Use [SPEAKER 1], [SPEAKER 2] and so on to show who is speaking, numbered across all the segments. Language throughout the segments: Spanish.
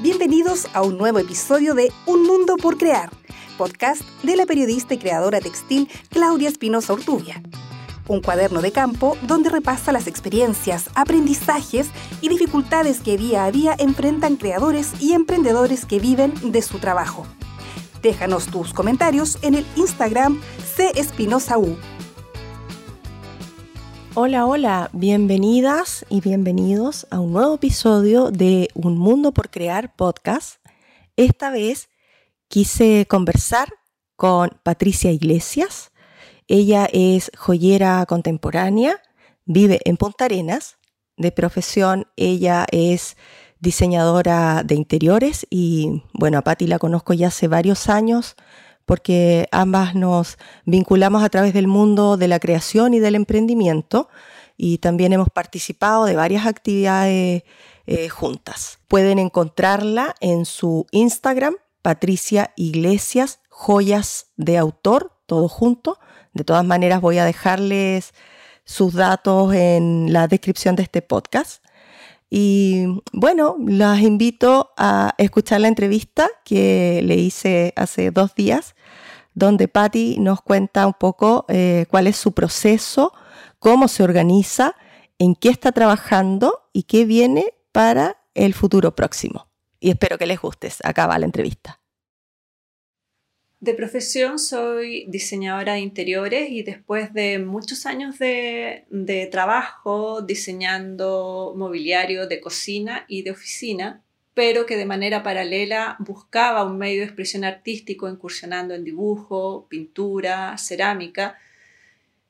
[SPEAKER 1] Bienvenidos a un nuevo episodio de Un Mundo por Crear, podcast de la periodista y creadora textil Claudia Espinosa Ortubia. Un cuaderno de campo donde repasa las experiencias, aprendizajes y dificultades que día a día enfrentan creadores y emprendedores que viven de su trabajo. Déjanos tus comentarios en el Instagram CEspinosaU.
[SPEAKER 2] Hola, hola, bienvenidas y bienvenidos a un nuevo episodio de Un Mundo por Crear podcast. Esta vez quise conversar con Patricia Iglesias. Ella es joyera contemporánea, vive en Punta Arenas. De profesión, ella es diseñadora de interiores y bueno, a Patti la conozco ya hace varios años porque ambas nos vinculamos a través del mundo de la creación y del emprendimiento y también hemos participado de varias actividades eh, juntas. Pueden encontrarla en su Instagram, Patricia Iglesias, joyas de autor, todo junto. De todas maneras voy a dejarles sus datos en la descripción de este podcast. Y bueno, las invito a escuchar la entrevista que le hice hace dos días, donde Patty nos cuenta un poco eh, cuál es su proceso, cómo se organiza, en qué está trabajando y qué viene para el futuro próximo. Y espero que les guste. Acá va la entrevista.
[SPEAKER 3] De profesión soy diseñadora de interiores y después de muchos años de, trabajo diseñando mobiliario de cocina y de oficina, pero que de manera paralela buscaba un medio de expresión artístico incursionando en dibujo, pintura, cerámica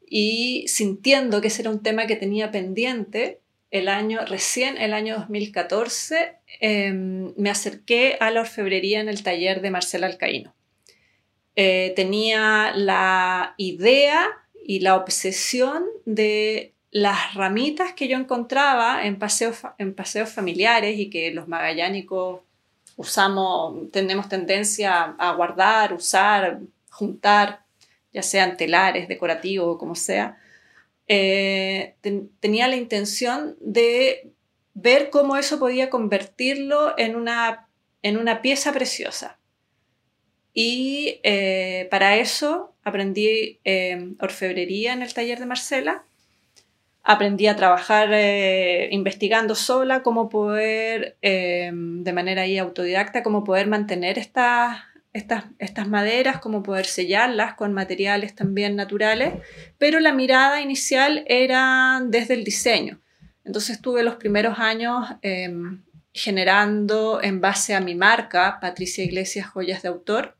[SPEAKER 3] y sintiendo que ese era un tema que tenía pendiente, el año, recién el año 2014, em, me acerqué a la orfebrería en el taller de Marcela Alcaíno eh, tenía la idea y la obsesión de las ramitas que yo encontraba en paseos, en paseos familiares y que los magallánicos usamos, tenemos tendencia a guardar, usar, juntar, ya sean telares, decorativos o como sea, eh, tenía la intención de ver cómo eso podía convertirlo en una, en una pieza preciosa. Y eh, para eso aprendí eh, orfebrería en el taller de Marcela. Aprendí a trabajar eh, investigando sola cómo poder, de manera ahí autodidacta, cómo poder mantener estas, estas, estas maderas, cómo poder sellarlas con materiales también naturales, pero la mirada inicial era desde el diseño. Entonces tuve los primeros años generando en base a mi marca, Patricia Iglesias Joyas de Autor,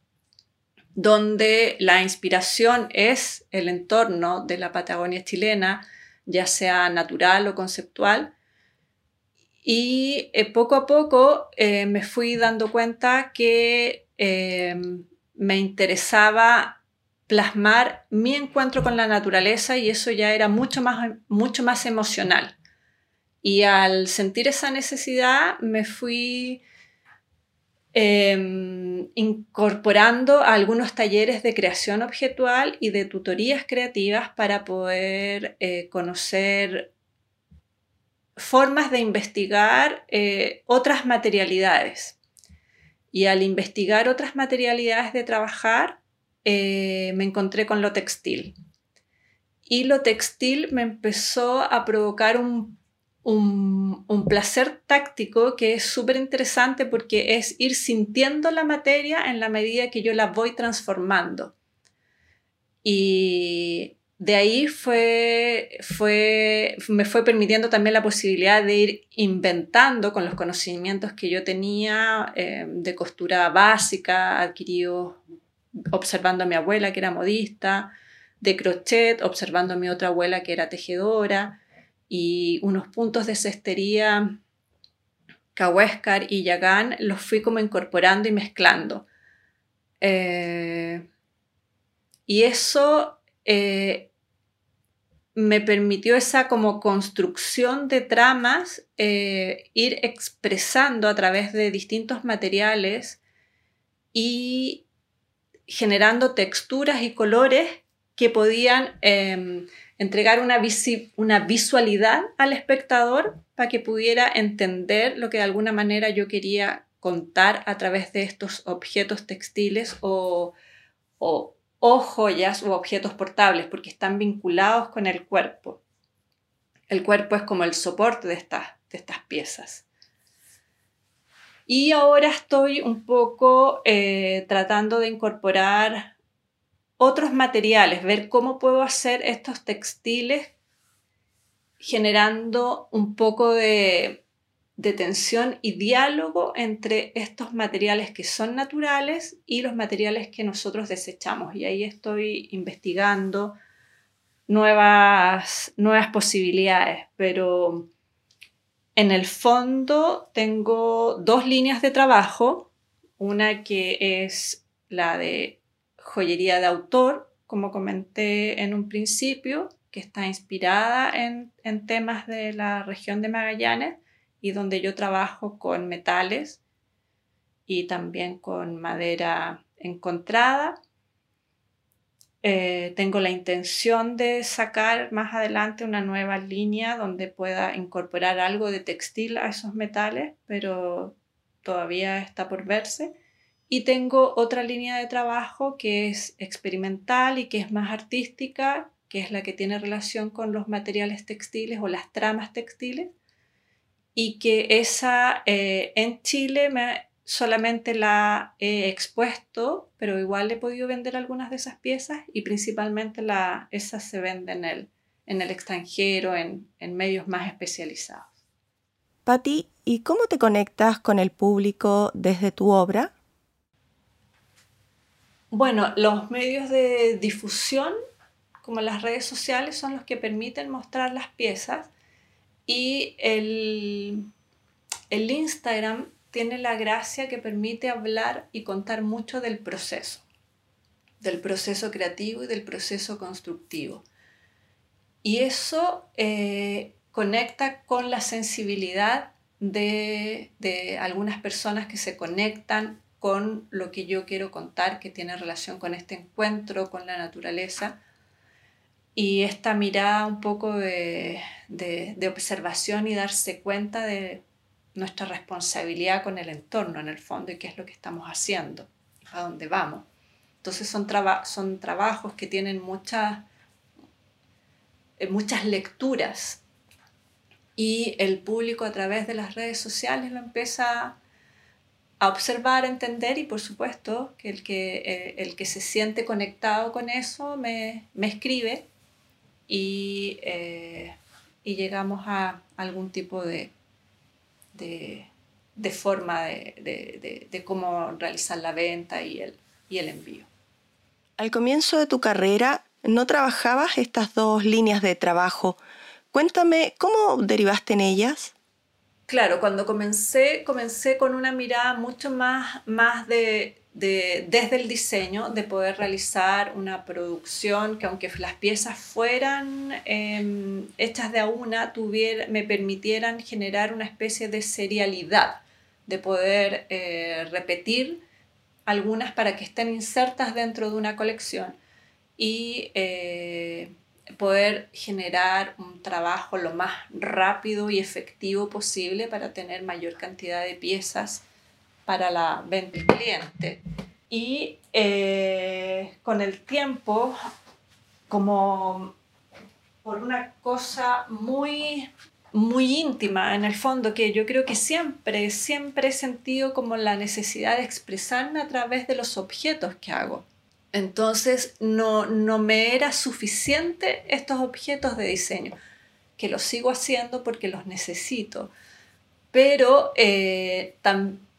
[SPEAKER 3] donde la inspiración es el entorno de la Patagonia chilena, ya sea natural o conceptual. Y eh, poco a poco eh, me fui dando cuenta que em, me interesaba plasmar mi encuentro con la naturaleza y eso ya era mucho más, mucho más emocional. Y al sentir esa necesidad me fui Em, incorporando algunos talleres de creación objetual y de tutorías creativas para poder eh, conocer formas de investigar eh, otras materialidades. Y al investigar otras materialidades de trabajar, eh, me encontré con lo textil. Y lo textil me empezó a provocar un un, placer táctico que es súper interesante porque es ir sintiendo la materia en la medida que yo la voy transformando. Y de ahí fue, fue, me fue permitiendo también la posibilidad de ir inventando con los conocimientos que yo tenía eh, de costura básica, adquirido observando a mi abuela que era modista, de crochet, observando a mi otra abuela que era tejedora y unos puntos de cestería Cahuéscar y Yagán los fui como incorporando y mezclando. Eh, y eso eh, me permitió esa como construcción de tramas, eh, ir expresando a través de distintos materiales y generando texturas y colores que podían em, entregar una, una visualidad al espectador para que pudiera entender lo que de alguna manera yo quería contar a través de estos objetos textiles o, o, joyas u objetos portables, porque están vinculados con el cuerpo. El cuerpo es como el soporte de estas, de estas piezas. Y ahora estoy un poco eh, tratando de incorporar otros materiales, ver cómo puedo hacer estos textiles generando un poco de, tensión y diálogo entre estos materiales que son naturales y los materiales que nosotros desechamos. Y ahí estoy investigando nuevas, nuevas posibilidades, pero en el fondo tengo dos líneas de trabajo, una que es la de joyería de autor, como comenté en un principio, que está inspirada en, temas de la región de Magallanes y donde yo trabajo con metales y también con madera encontrada. Eh, tengo la intención de sacar más adelante una nueva línea donde pueda incorporar algo de textil a esos metales, pero todavía está por verse. Y tengo otra línea de trabajo que es experimental y que es más artística, que es la que tiene relación con los materiales textiles o las tramas textiles, y que esa eh, en Chile me, solamente la he expuesto, pero igual he podido vender algunas de esas piezas y principalmente la, esas se venden en el, en el extranjero, en, en medios más especializados.
[SPEAKER 2] Patti, ¿y cómo te conectas con el público desde tu obra?
[SPEAKER 3] Bueno, los medios de difusión, como las redes sociales, son los que permiten mostrar las piezas y el, el Instagram tiene la gracia que permite hablar y contar mucho del proceso, del proceso creativo y del proceso constructivo. Y eso eh, conecta con la sensibilidad de, de, algunas personas que se conectan con lo que yo quiero contar, que tiene relación con este encuentro con la naturaleza y esta mirada un poco de, de, observación y darse cuenta de nuestra responsabilidad con el entorno en el fondo y qué es lo que estamos haciendo, a dónde vamos. Entonces son, son trabajos que tienen muchas, eh, muchas lecturas y el público a través de las redes sociales lo empieza a observar, entender y por supuesto que el que, eh, el que se siente conectado con eso me, me escribe y, eh, y, llegamos a algún tipo de, de, de forma de, de, cómo realizar la venta y el, y el envío.
[SPEAKER 2] Al comienzo de tu carrera no trabajabas estas dos líneas de trabajo. Cuéntame, ¿cómo derivaste en ellas?
[SPEAKER 3] Claro, cuando comencé, comencé con una mirada mucho más, más de, de, desde el diseño, de poder realizar una producción que aunque las piezas fueran em, hechas de a una, me permitieran generar una especie de serialidad, de poder eh, repetir algunas para que estén insertas dentro de una colección. Y eh, poder generar un trabajo lo más rápido y efectivo posible para tener mayor cantidad de piezas para la venta al cliente. Y eh, con el tiempo, como por una cosa muy muy íntima en el fondo que yo creo que siempre siempre he sentido como la necesidad de expresarme a través de los objetos que hago entonces no, no me era suficiente estos objetos de diseño, que los sigo haciendo porque los necesito, pero eh,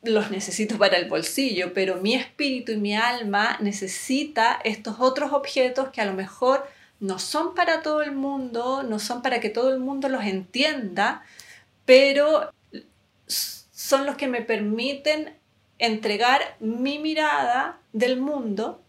[SPEAKER 3] los necesito para el bolsillo, pero mi espíritu y mi alma necesita estos otros objetos que a lo mejor no son para todo el mundo, no son para que todo el mundo los entienda, pero son los que me permiten entregar mi mirada del mundo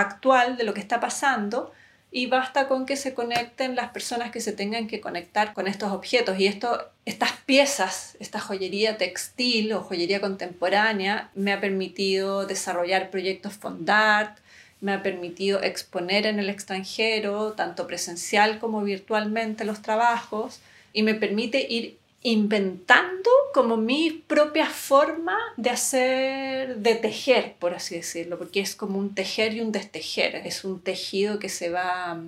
[SPEAKER 3] actual de lo que está pasando y basta con que se conecten las personas que se tengan que conectar con estos objetos. Y esto, estas piezas, esta joyería textil o joyería contemporánea, me ha permitido desarrollar proyectos Fondart, me ha permitido exponer en el extranjero, tanto presencial como virtualmente, los trabajos, y me permite ir inventando como mi propia forma de hacer, de tejer, por así decirlo, porque es como un tejer y un destejer, es un tejido que se va,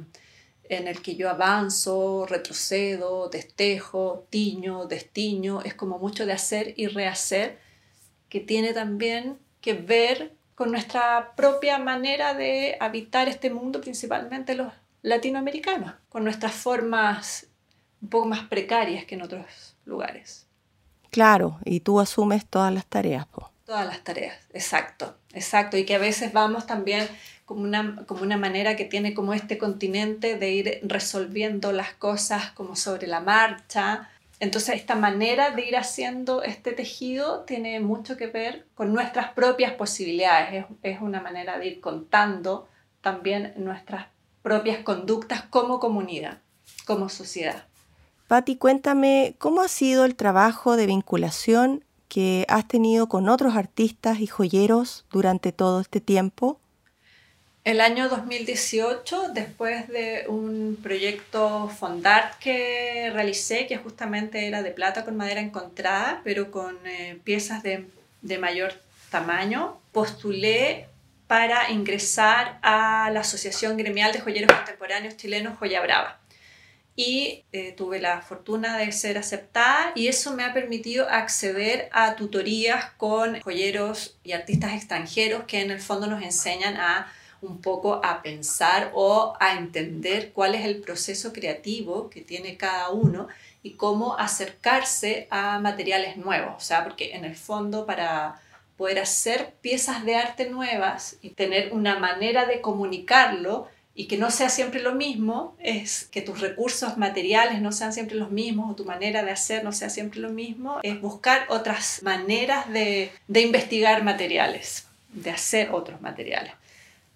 [SPEAKER 3] en el que yo avanzo, retrocedo, destejo, tiño, destiño, es como mucho de hacer y rehacer, que tiene también que ver con nuestra propia manera de habitar este mundo, principalmente los latinoamericanos, con nuestras formas un poco más precarias que en otros lugares.
[SPEAKER 2] Claro, y tú asumes todas las tareas.
[SPEAKER 3] Todas las tareas, exacto, exacto. Y que a veces vamos también como una, como una manera que tiene como este continente de ir resolviendo las cosas como sobre la marcha. Entonces esta manera de ir haciendo este tejido tiene mucho que ver con nuestras propias posibilidades. Es, es una manera de ir contando también nuestras propias conductas como comunidad, como sociedad.
[SPEAKER 2] Patti, cuéntame cómo ha sido el trabajo de vinculación que has tenido con otros artistas y joyeros durante todo este tiempo.
[SPEAKER 3] El año 2018, después de un proyecto Fondart que realicé, que justamente era de plata con madera encontrada, pero con eh, piezas de, de mayor tamaño, postulé para ingresar a la Asociación Gremial de Joyeros Contemporáneos Chilenos Joya Brava y eh, tuve la fortuna de ser aceptada y eso me ha permitido acceder a tutorías con joyeros y artistas extranjeros que en el fondo nos enseñan a un poco a pensar o a entender cuál es el proceso creativo que tiene cada uno y cómo acercarse a materiales nuevos, o sea, porque en el fondo para poder hacer piezas de arte nuevas y tener una manera de comunicarlo, y que no sea siempre lo mismo, es que tus recursos materiales no sean siempre los mismos o tu manera de hacer no sea siempre lo mismo, es buscar otras maneras de, de investigar materiales, de hacer otros materiales.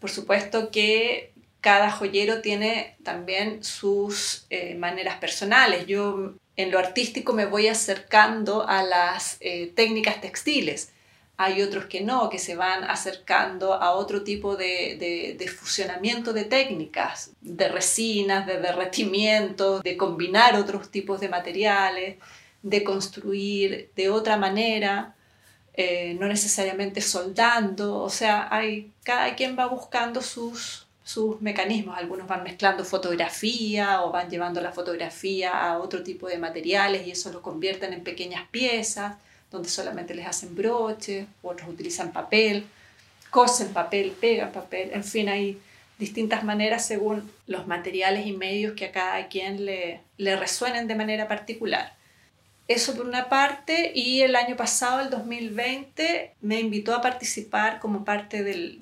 [SPEAKER 3] Por supuesto que cada joyero tiene también sus eh, maneras personales. Yo en lo artístico me voy acercando a las eh, técnicas textiles hay otros que no, que se van acercando a otro tipo de, de, fusionamiento de técnicas, de resinas, de derretimiento, de combinar otros tipos de materiales, de construir de otra manera, eh, no necesariamente soldando, o sea, hay, cada quien va buscando sus, sus mecanismos, algunos van mezclando fotografía o van llevando la fotografía a otro tipo de materiales y eso lo convierten en pequeñas piezas donde solamente les hacen broches, otros utilizan papel, cosen papel, pegan papel, en fin, hay distintas maneras según los materiales y medios que a cada quien le, le resuenen de manera particular. Eso por una parte, y el año pasado, el 2020, me invitó a participar como parte del,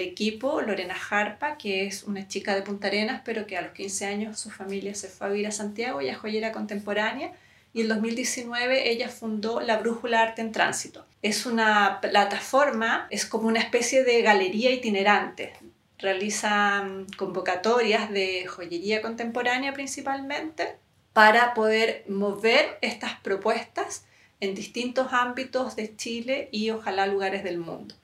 [SPEAKER 3] equipo Lorena Jarpa, que es una chica de Punta Arenas, pero que a los 15 años su familia se fue a vivir a Santiago, y es joyera contemporánea, y en 2019 ella fundó la Brújula Arte en Tránsito. Es una plataforma, es como una especie de galería itinerante. Realizan convocatorias de joyería contemporánea principalmente para poder mover estas propuestas en distintos ámbitos de Chile y ojalá lugares del mundo.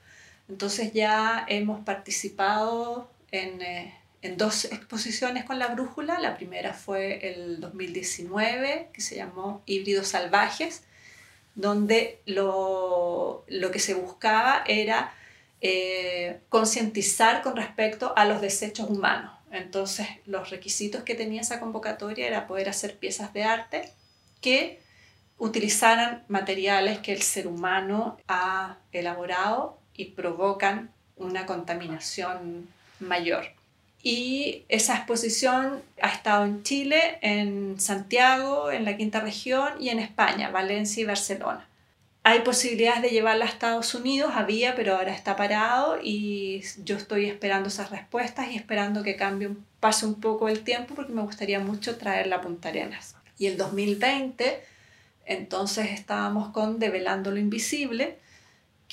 [SPEAKER 3] Entonces ya hemos participado en... Eh, en dos exposiciones con la brújula. La primera fue el 2019, que se llamó Híbridos Salvajes, donde lo, que se buscaba era eh, concientizar con respecto a los desechos humanos. Entonces, los requisitos que tenía esa convocatoria era poder hacer piezas de arte que utilizaran materiales que el ser humano ha elaborado y provocan una contaminación mayor. Y esa exposición ha estado en Chile, en Santiago, en la quinta región y en España, Valencia y Barcelona. Hay posibilidades de llevarla a Estados Unidos, había, pero ahora está parado y yo estoy esperando esas respuestas y esperando que cambie, pase un poco el tiempo porque me gustaría mucho traerla a Punta Arenas. Y el 2020, entonces estábamos con Develando lo Invisible,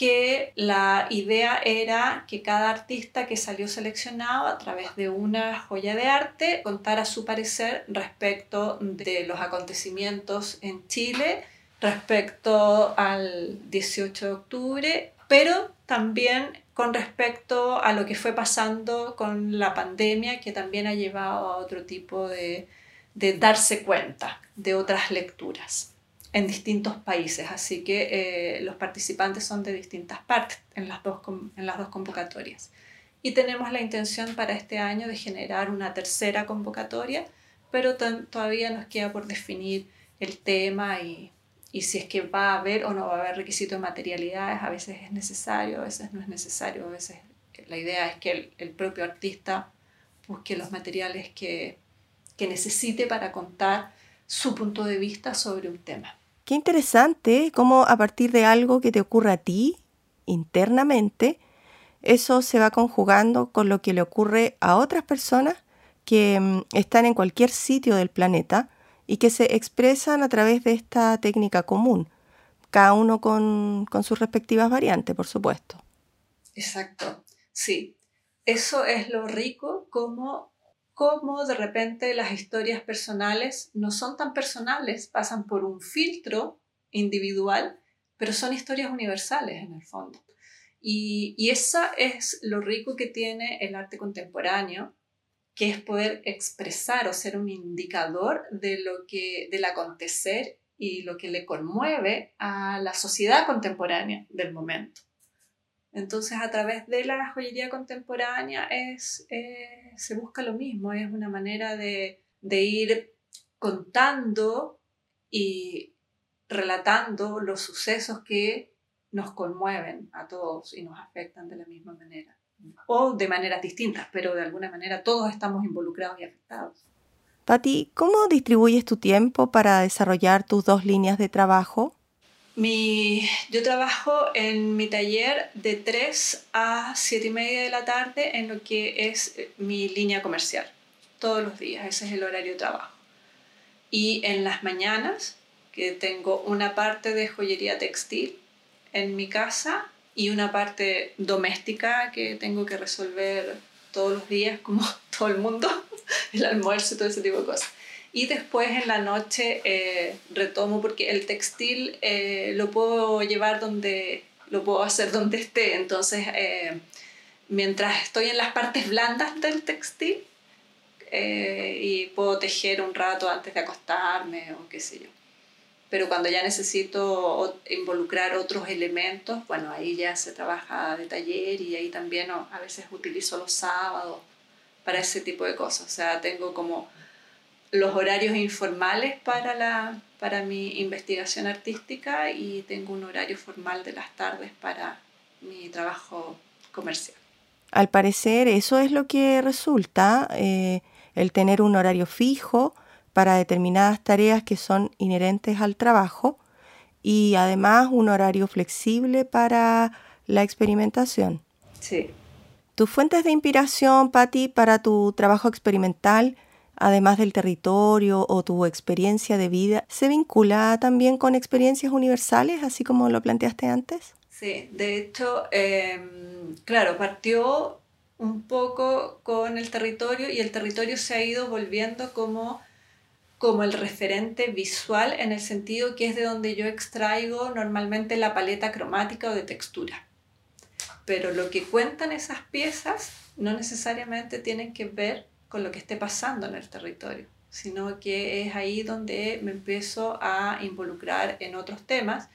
[SPEAKER 3] que la idea era que cada artista que salió seleccionado a través de una joya de arte contara su parecer respecto de los acontecimientos en Chile, respecto al 18 de octubre, pero también con respecto a lo que fue pasando con la pandemia, que también ha llevado a otro tipo de, de darse cuenta de otras lecturas. En distintos países, así que eh, los participantes son de distintas partes en las, dos, en las dos convocatorias. Y tenemos la intención para este año de generar una tercera convocatoria, pero todavía nos queda por definir el tema y, y, si es que va a haber o no va a haber requisito de materialidades, a veces es necesario, a veces no es necesario, a veces la idea es que el, el propio artista busque los materiales que, que necesite para contar su punto de vista sobre un tema.
[SPEAKER 2] Qué interesante cómo a partir de algo que te ocurre a ti internamente, eso se va conjugando con lo que le ocurre a otras personas que mm, están en cualquier sitio del planeta y que se expresan a través de esta técnica común, cada uno con, sus respectivas variantes, por supuesto.
[SPEAKER 3] Exacto, sí. Eso es lo rico como cómo de repente las historias personales no son tan personales, pasan por un filtro individual, pero son historias universales en el fondo. Y, y esa es lo rico que tiene el arte contemporáneo, que es poder expresar o ser un indicador de lo que del acontecer y lo que le conmueve a la sociedad contemporánea del momento. Entonces, a través de la joyería contemporánea es, eh, se busca lo mismo, es una manera de, de ir contando y relatando los sucesos que nos conmueven a todos y nos afectan de la misma manera. O de maneras distintas, pero de alguna manera todos estamos involucrados y afectados.
[SPEAKER 2] Patti, ¿cómo distribuyes tu tiempo para desarrollar tus dos líneas de trabajo?
[SPEAKER 3] Mi, yo trabajo en mi taller de 3 a 7 y media de la tarde en lo que es eh, mi línea comercial, todos los días, ese es el horario de trabajo. Y en las mañanas, que tengo una parte de joyería textil en mi casa y una parte doméstica que tengo que resolver todos los días, como todo el mundo, el almuerzo y todo ese tipo de cosas. Y después en la noche eh, retomo porque el textil eh, lo puedo llevar donde, lo puedo hacer donde esté. Entonces, eh, mientras estoy en las partes blandas del textil y puedo tejer un rato antes de acostarme o qué sé yo. Pero cuando ya necesito involucrar otros elementos, bueno, ahí ya se trabaja de taller y ahí también a veces utilizo los sábados para ese tipo de cosas. O sea, tengo como los horarios informales para, la, para mi investigación artística y tengo un horario formal de las tardes para mi trabajo comercial.
[SPEAKER 2] Al parecer eso es lo que resulta, eh, el tener un horario fijo para determinadas tareas que son inherentes al trabajo y además un horario flexible para la experimentación.
[SPEAKER 3] Sí.
[SPEAKER 2] ¿Tus fuentes de inspiración, Patti, para tu trabajo experimental además del territorio o tu experiencia de vida, se vincula también con experiencias universales, así como lo planteaste antes?
[SPEAKER 3] Sí, de hecho, em, claro, partió un poco con el territorio y el territorio se ha ido volviendo como, como el referente visual en el sentido que es de donde yo extraigo normalmente la paleta cromática o de textura. Pero lo que cuentan esas piezas no necesariamente tienen que ver con lo que esté pasando en el territorio, sino que es ahí donde me empiezo a involucrar en otros temas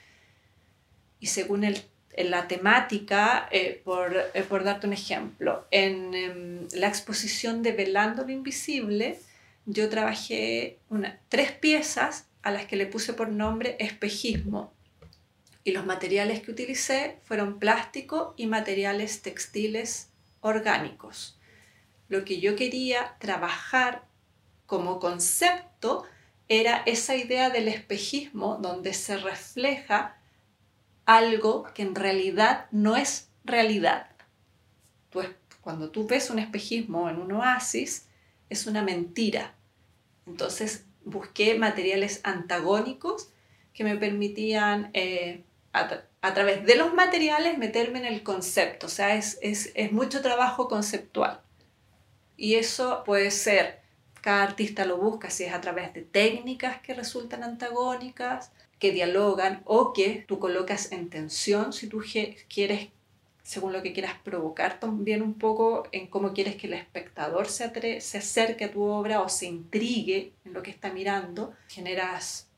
[SPEAKER 3] y según el, la temática, eh, por, eh, por, darte un ejemplo, en em, la exposición de Velando lo Invisible, yo trabajé una, tres piezas a las que le puse por nombre espejismo. Y los materiales que utilicé fueron plástico y materiales textiles orgánicos lo que yo quería trabajar como concepto era esa idea del espejismo donde se refleja algo que en realidad no es realidad. Pues cuando tú ves un espejismo en un oasis, es una mentira. Entonces busqué materiales antagónicos que me permitían eh, a, través de los materiales meterme en el concepto. O sea, es, es, es mucho trabajo conceptual. Y eso puede ser, cada artista lo busca, si es a través de técnicas que resultan antagónicas, que dialogan o que tú colocas en tensión si tú quieres, según lo que quieras provocar también un poco en cómo quieres que el espectador se, se acerque a tu obra o se intrigue en lo que está mirando, generas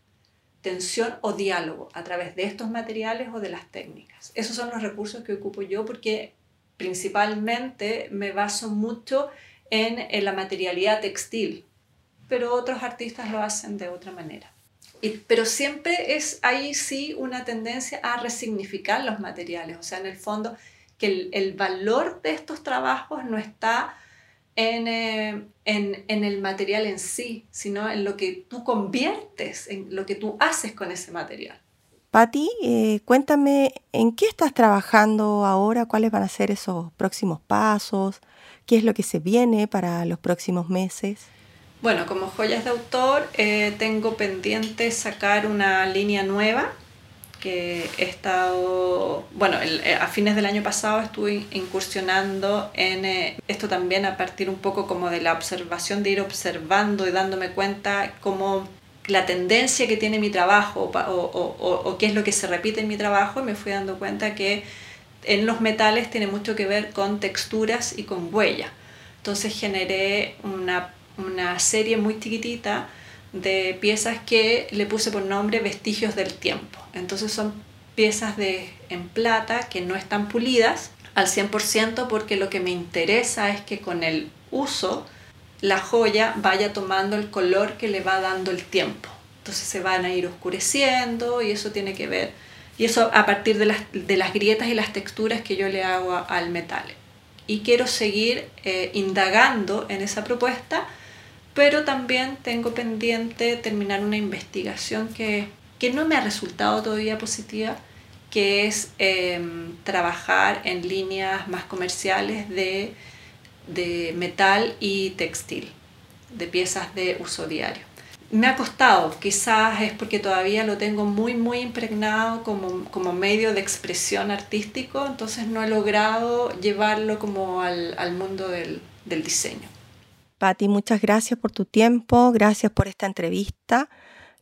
[SPEAKER 3] tensión o diálogo a través de estos materiales o de las técnicas. Esos son los recursos que ocupo yo porque principalmente me baso mucho en, en la materialidad textil, pero otros artistas lo hacen de otra manera. Y, pero siempre es ahí sí una tendencia a resignificar los materiales, o sea, en el fondo que el, el valor de estos trabajos no está en, eh, en, en, el material en sí, sino en lo que tú conviertes, en lo que tú haces con ese material.
[SPEAKER 2] Patti, eh, cuéntame, ¿en qué estás trabajando ahora? ¿Cuáles van a ser esos próximos pasos? ¿Qué es lo que se viene para los próximos meses?
[SPEAKER 3] Bueno, como joyas de autor, eh, tengo pendiente sacar una línea nueva que he estado, bueno, eh, a fines del año pasado estuve incursionando en eh, esto también a partir un poco como de la observación, de ir observando y dándome cuenta cómo la tendencia que tiene mi trabajo o, o, o, qué es lo que se repite en mi trabajo y me fui dando cuenta que en los metales tiene mucho que ver con texturas y con huella. Entonces generé una una serie muy chiquitita de piezas que le puse por nombre Vestigios del Tiempo. Entonces son piezas de, en plata que no están pulidas al 100% porque lo que me interesa es que con el uso la joya vaya tomando el color que le va dando el tiempo. Entonces se van a ir oscureciendo y eso tiene que ver, y eso a partir de las, de las grietas y las texturas que yo le hago al metal. Y quiero seguir eh, indagando en esa propuesta pero también tengo pendiente terminar una investigación que, que no me ha resultado todavía positiva, que es em, trabajar en líneas más comerciales de, de metal y textil, de piezas de uso diario. Me ha costado, quizás es porque todavía lo tengo muy, muy impregnado como, como medio de expresión artístico, entonces no he logrado llevarlo como al, al mundo del, del diseño.
[SPEAKER 2] Patti, muchas gracias por tu tiempo, gracias por esta entrevista.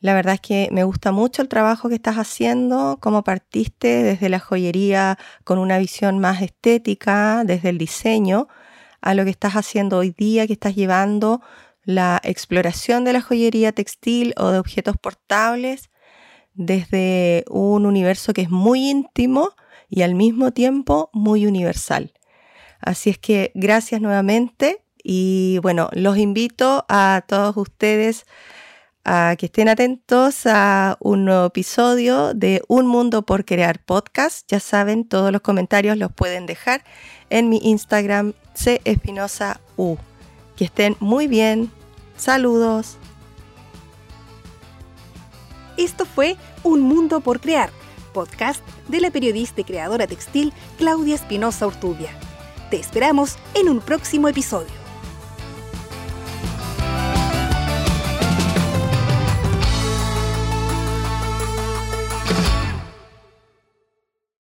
[SPEAKER 2] La verdad es que me gusta mucho el trabajo que estás haciendo, cómo partiste desde la joyería con una visión más estética, desde el diseño, a lo que estás haciendo hoy día, que estás llevando la exploración de la joyería textil o de objetos portables desde un universo que es muy íntimo y al mismo tiempo muy universal. Así es que gracias nuevamente y bueno, los invito a todos ustedes a que estén atentos a un nuevo episodio de Un Mundo por Crear Podcast. Ya saben, todos los comentarios los pueden dejar en mi Instagram C Espinosa U. Que estén muy bien. Saludos.
[SPEAKER 1] Esto fue Un Mundo por Crear, podcast de la periodista y creadora textil Claudia Espinosa Urtubia. Te esperamos en un próximo episodio.